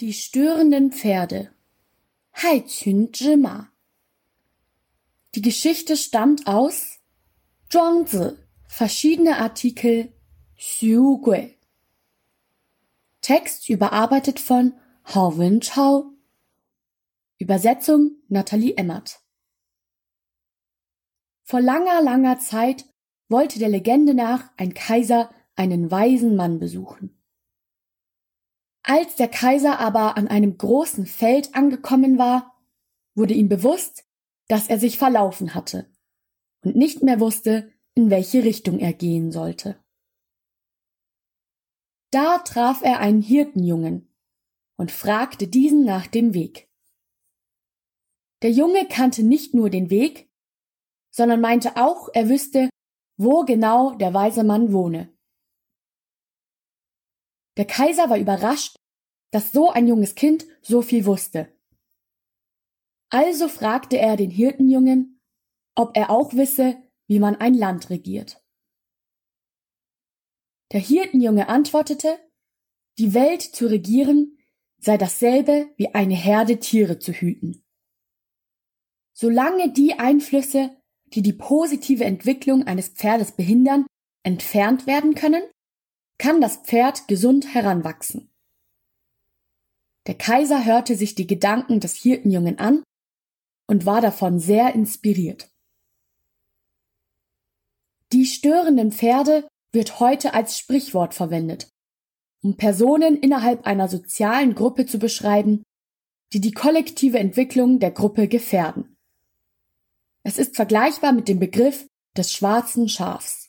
Die störenden Pferde. Haiqun Zhima. Die Geschichte stammt aus Zhuangzi, verschiedene Artikel Xu Gui. Text überarbeitet von Hao Wen Chao. Übersetzung Nathalie Emmert. Vor langer, langer Zeit wollte der Legende nach ein Kaiser einen weisen Mann besuchen. Als der Kaiser aber an einem großen Feld angekommen war, wurde ihm bewusst, dass er sich verlaufen hatte und nicht mehr wusste, in welche Richtung er gehen sollte. Da traf er einen Hirtenjungen und fragte diesen nach dem Weg. Der Junge kannte nicht nur den Weg, sondern meinte auch, er wüsste, wo genau der weise Mann wohne. Der Kaiser war überrascht, dass so ein junges Kind so viel wusste. Also fragte er den Hirtenjungen, ob er auch wisse, wie man ein Land regiert. Der Hirtenjunge antwortete, die Welt zu regieren sei dasselbe wie eine Herde Tiere zu hüten. Solange die Einflüsse, die die positive Entwicklung eines Pferdes behindern, entfernt werden können, kann das Pferd gesund heranwachsen. Der Kaiser hörte sich die Gedanken des Hirtenjungen an und war davon sehr inspiriert. Die störenden Pferde wird heute als Sprichwort verwendet, um Personen innerhalb einer sozialen Gruppe zu beschreiben, die die kollektive Entwicklung der Gruppe gefährden. Es ist vergleichbar mit dem Begriff des schwarzen Schafs.